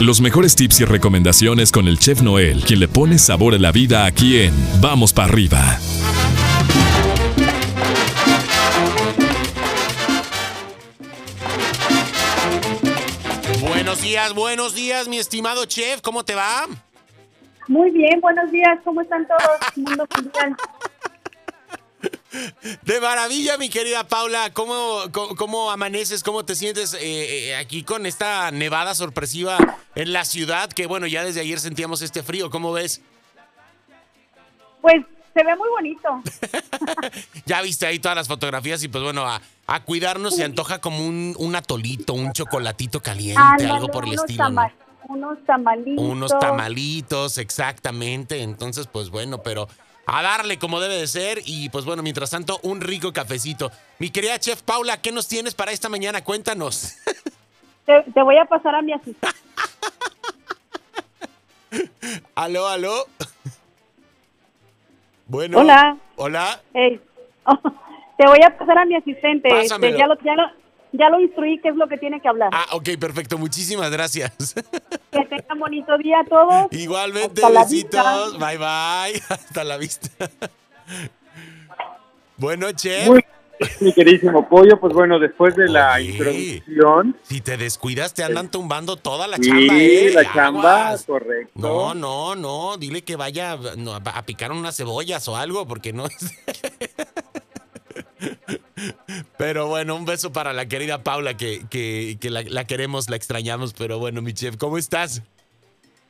Los mejores tips y recomendaciones con el chef Noel, quien le pone sabor a la vida aquí en Vamos para arriba. Buenos días, buenos días, mi estimado chef, ¿cómo te va? Muy bien, buenos días, ¿cómo están todos? Mundo mundial. De maravilla, mi querida Paula. ¿Cómo, cómo, cómo amaneces? ¿Cómo te sientes eh, eh, aquí con esta nevada sorpresiva en la ciudad? Que bueno, ya desde ayer sentíamos este frío. ¿Cómo ves? Pues se ve muy bonito. ya viste ahí todas las fotografías y pues bueno, a, a cuidarnos se antoja como un, un atolito, un chocolatito caliente, Ándale, algo por el estilo. Unos tamalitos. Unos tamalitos, exactamente. Entonces, pues bueno, pero a darle como debe de ser. Y pues bueno, mientras tanto, un rico cafecito. Mi querida chef Paula, ¿qué nos tienes para esta mañana? Cuéntanos. Te, te voy a pasar a mi asistente. aló, aló. Bueno. Hola. Hola. Ey. te voy a pasar a mi asistente. Este, ya, lo, ya, lo, ya lo instruí qué es lo que tiene que hablar. Ah, ok, perfecto. Muchísimas gracias. Que tengan bonito día a todos. Igualmente, Hasta la besitos. vista. Bye, bye. Hasta la vista. bueno, chef. Muy mi queridísimo pollo, pues bueno, después de la Oye. introducción, Si te descuidas, te andan tumbando toda la sí, chamba, ¿eh? la chamba, Aguas. correcto. No, no, no, dile que vaya a picar unas cebollas o algo, porque no es... Pero bueno, un beso para la querida Paula, que, que, que la, la queremos, la extrañamos, pero bueno, mi chef, ¿cómo estás?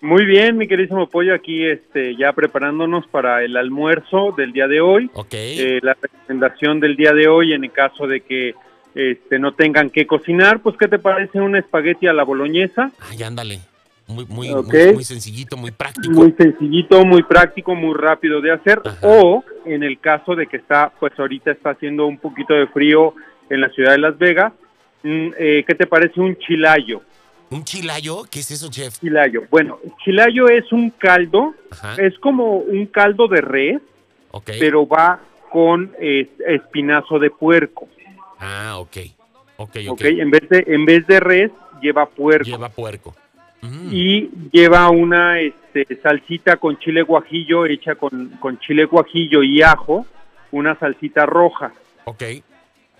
Muy bien, mi queridísimo pollo, aquí este, ya preparándonos para el almuerzo del día de hoy. Ok. Eh, la recomendación del día de hoy, en el caso de que este, no tengan que cocinar, pues ¿qué te parece un espagueti a la boloñesa? Ay, ándale. Muy, muy, Ok. muy, muy sencillito, muy práctico. Muy sencillito, muy práctico, muy rápido de hacer. Ajá. O en el caso de que está, pues ahorita está haciendo un poquito de frío en la ciudad de Las Vegas, mm, eh, ¿qué te parece un chilayo? ¿Un chilayo? ¿Qué es eso, chef? Chilayo. Bueno, chilayo es un caldo, Ajá. es como un caldo de res, pero va con eh, espinazo de puerco. Ah, ok. Ok, ok. ¿ok? En vez de en vez de res lleva puerco Lleva puerco. Mm. y lleva una este, salsita con chile guajillo hecha con, con chile guajillo y ajo, una salsita roja Ok.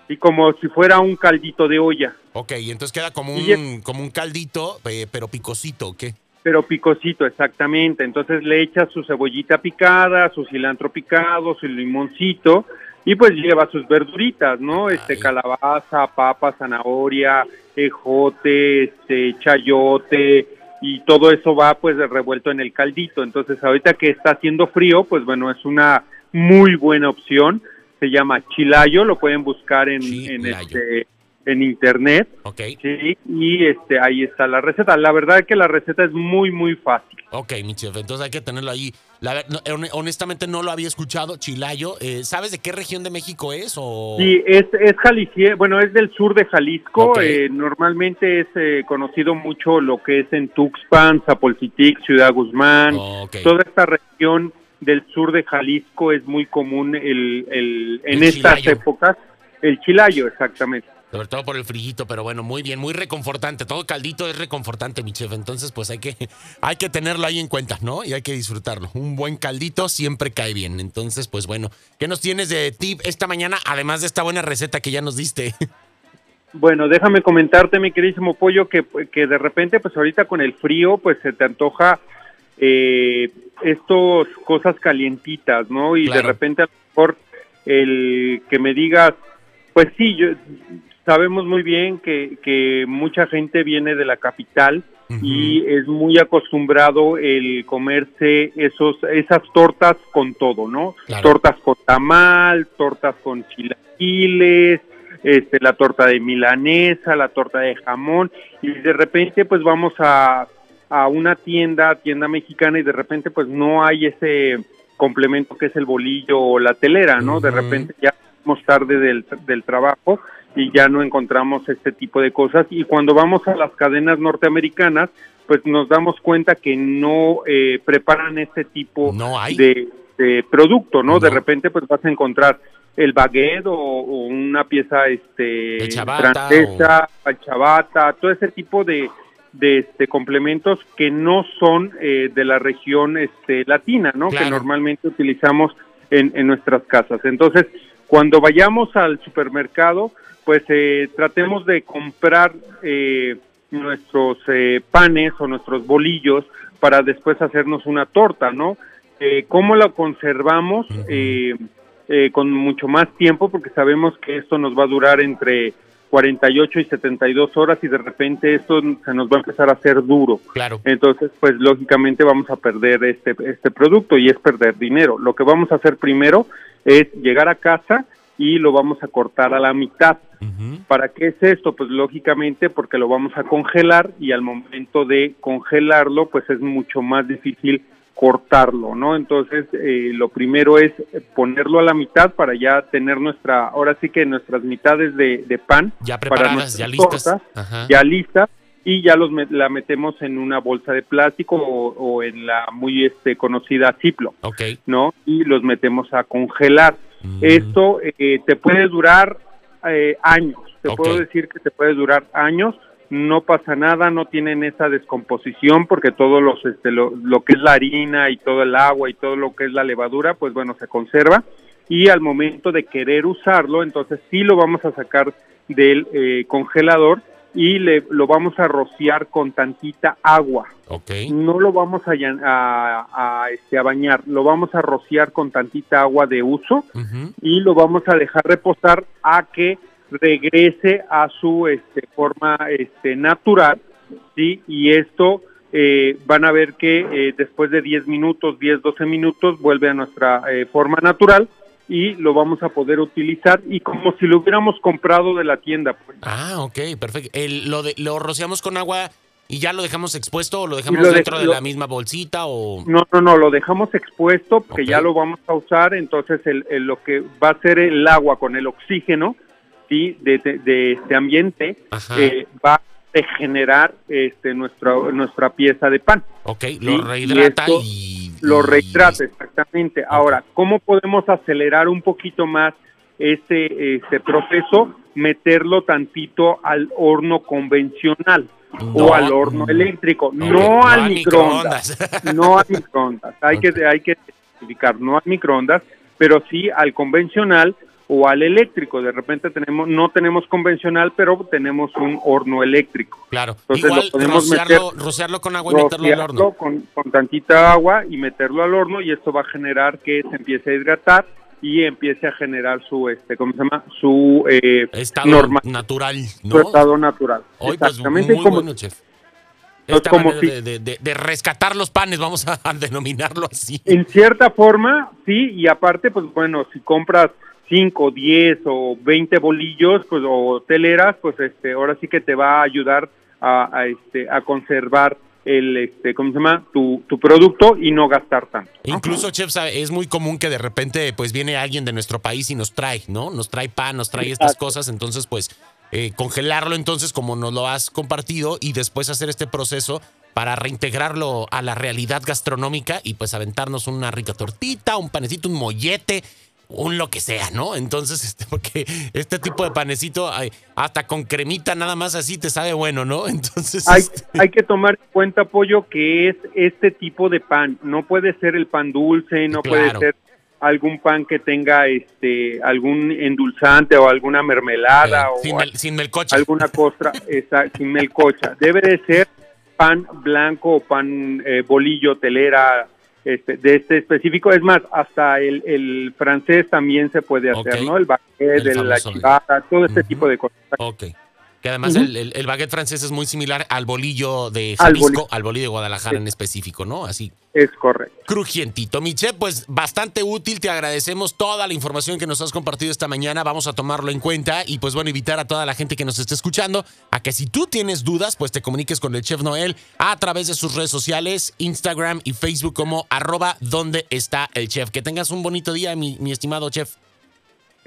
y como si fuera un caldito de olla, Ok, y entonces queda como un, como un caldito, eh, pero picosito, ¿o ¿qué? pero picosito exactamente. Entonces le echa su cebollita picada, su cilantro picado, su limoncito y pues lleva sus verduritas, ¿no? Este calabaza, papa, zanahoria, ejote, este chayote y todo eso va pues revuelto en el caldito. Entonces ahorita que está haciendo frío, pues bueno, es una muy buena opción. Se llama chilayo, lo pueden buscar en, en este en internet. Ok. Sí, y este ahí está la receta. La verdad es que la receta es muy muy fácil. Ok, mi chef, entonces hay que tenerlo ahí. La no, honestamente no lo había escuchado, chilayo. Eh, ¿Sabes de qué región de México es? O... Sí, es es bueno, es del sur de Jalisco. Eh, normalmente es eh, conocido mucho lo que es en Tuxpan, Zapolcitic, Ciudad Guzmán. Ok. Toda esta región del sur de Jalisco es muy común el, el- en El estas chilayo. épocas el chilayo, exactamente. Sobre todo por el frillito, pero bueno, muy bien, muy reconfortante. Todo caldito es reconfortante, mi chef. Entonces, pues hay que, hay que tenerlo ahí en cuenta, ¿no? Y hay que disfrutarlo. Un buen caldito siempre cae bien. Entonces, pues bueno, ¿qué nos tienes de tip esta mañana? Además de esta buena receta que ya nos diste. Bueno, déjame comentarte, mi queridísimo pollo, que, que de repente, pues ahorita con el frío, pues se te antoja eh, estos cosas calientitas, ¿no? Y de repente a lo mejor el que me digas, pues sí, yo, sabemos muy bien que, que mucha gente viene de la capital y es muy acostumbrado el comerse esos esas tortas con todo, ¿no? Claro. Tortas con tamal, tortas con chilaquiles, este la torta de milanesa, la torta de jamón y de repente pues vamos a a una tienda, tienda mexicana y de repente pues no hay ese complemento que es el bolillo o la telera, ¿no? De repente ya estamos tarde del, del trabajo y ya no encontramos este tipo de cosas y cuando vamos a las cadenas norteamericaas pues nos damos cuenta que no eh, preparan este tipo No hay. de, de producto, ¿no? De repente pues vas a encontrar el baguette o, o una pieza este De ciabatta francesa, chabata, todo ese tipo de, de este complementos que no son eh, de la región este latina, ¿no? Claro. Que normalmente utilizamos en, en nuestras casas. Entonces, cuando vayamos al supermercado, pues eh, tratemos de comprar eh, nuestros eh, panes o nuestros bolillos para después hacernos una torta, ¿no? Eh, ¿Cómo la conservamos? Eh, eh, con mucho más tiempo porque sabemos que esto nos va a durar entre 48 y 72 horas y de repente esto se nos va a empezar a hacer duro. Claro. Entonces, pues lógicamente vamos a perder este, este producto y es perder dinero. Lo que vamos a hacer primero es llegar a casa y lo vamos a cortar a la mitad. ¿Para qué es esto? Pues lógicamente porque lo vamos a congelar y al momento de congelarlo, pues es mucho más difícil cortarlo, ¿no? Entonces, eh, lo primero es ponerlo a la mitad para ya tener nuestra, ahora sí que nuestras mitades de, de pan Ya para preparadas, nuestras ya listas. tortas, Ajá. ya listas y ya los la metemos en una bolsa de plástico o, o en la muy este conocida Ziploc, Ok. ¿no? Y los metemos a congelar. Mm. Esto eh, te puede durar eh, años. Te puedo decir que te puede durar años. No pasa nada, no tienen esa descomposición porque todo los, este, lo, lo que es la harina y todo el agua y todo lo que es la levadura, pues bueno, se conserva. Y al momento de querer usarlo, entonces sí lo vamos a sacar del eh, congelador y le, lo vamos a rociar con tantita agua Ok. no lo vamos a, llan- a, a, este, a bañar, lo vamos a rociar con tantita agua de uso y lo vamos a dejar reposar a que regrese a su este, forma este, natural, ¿sí? Y esto eh, van a ver que eh, después de 10 minutos, 10, 12 minutos, vuelve a nuestra eh, forma natural y lo vamos a poder utilizar y como si lo hubiéramos comprado de la tienda. Pues. Ah, ok, perfecto. El, lo, de, ¿Lo rociamos con agua y ya lo dejamos expuesto o lo dejamos lo de- dentro de lo- la misma bolsita o...? No, no, no, lo dejamos expuesto porque Ok. ya lo vamos a usar, entonces el, el- lo que va a ser el agua con el oxígeno ¿sí? de, de- de este ambiente eh, va a regenerar este, nuestra, nuestra pieza de pan. Ok, Sí, lo y rehidrata esto y... Lo rehidrata, exactamente. Ahora, ¿cómo podemos acelerar un poquito más este, este proceso? Meterlo tantito al horno convencional No. o al horno eléctrico, no, al microondas. no al microondas, hay que hay que especificar, no al microondas, pero sí al convencional o al eléctrico. De repente tenemos no tenemos convencional, pero tenemos un horno eléctrico. Claro. Entonces Igual lo podemos rociarlo, meter- rociarlo con agua y meterlo al horno. con, con tantita agua y meterlo al horno y esto va a generar que se empiece a hidratar y empiece a generar su este ¿cómo se llama? su eh, Estado normal, natural, su ¿no? estado natural. Hoy, pues, Exactamente muy como bueno, chef. Pues, Esta como si- de, de- de- de rescatar los panes, vamos a, a denominarlo así. En cierta forma, sí, y aparte, pues bueno, si compras 5, 10 o 20 bolillos pues, o teleras, pues este, ahora sí que te va a ayudar a, a, este, a conservar el, este, ¿cómo se llama? Tu, tu producto y no gastar tanto. Incluso, chef, sabe, es muy común que de repente pues viene alguien de nuestro país y nos trae, ¿no? Nos trae pan, nos trae estas cosas, entonces pues eh, congelarlo entonces como nos lo has compartido y después hacer este proceso para reintegrarlo a la realidad gastronómica y pues aventarnos una rica tortita, un panecito, un mollete, un lo que sea, ¿no? Entonces, este, porque este tipo de panecito, hasta con cremita nada más así te sabe bueno, ¿no? Entonces, Hay, este, hay que tomar en cuenta, Pollo, que es este tipo de pan. No puede ser el pan dulce, no Claro. puede ser algún pan que tenga este algún endulzante o alguna mermelada eh, o sin, mel- sin melcocha. alguna costra esa, sin melcocha. Debe de ser pan blanco o pan eh, bolillo, telera, este, de este específico. Es más, hasta el, el francés también se puede hacer. ¿no? El baguette, El la todo este tipo de cosas. Ok. Que además el, el- el baguette francés es muy similar al bolillo de Al Jalisco, boli- al bolillo de Guadalajara en específico, ¿no? Así Es correcto. crujientito. Mi chef, pues bastante útil. Te agradecemos toda la información que nos has compartido esta mañana. Vamos a tomarlo en cuenta y pues bueno, invitar a toda la gente que nos esté escuchando a que si tú tienes dudas, pues te comuniques con el chef Noel a través de sus redes sociales, Instagram y Facebook como arroba donde está el chef. Que tengas un bonito día, mi, mi estimado chef.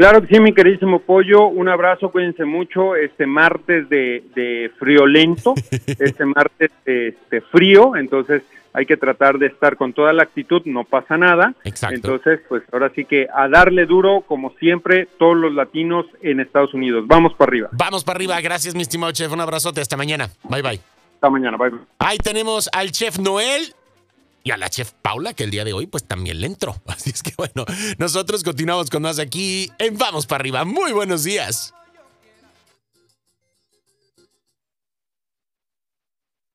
Claro que sí, mi queridísimo pollo. Un abrazo, cuídense mucho. Este martes de, de friolento, este martes este frío, entonces hay que tratar de estar con toda la actitud, no pasa nada. Exacto. Entonces, pues ahora sí que a darle duro, como siempre, todos los latinos en Estados Unidos. Vamos para arriba. Vamos para arriba. Gracias, mi estimado chef. Un abrazote. Hasta mañana. Bye, bye. Hasta mañana, bye. Ahí tenemos al chef Noel y a la chef Paula, que el día de hoy pues también le entró. Así es que bueno, nosotros continuamos con más aquí en Vamos para arriba. Muy buenos días.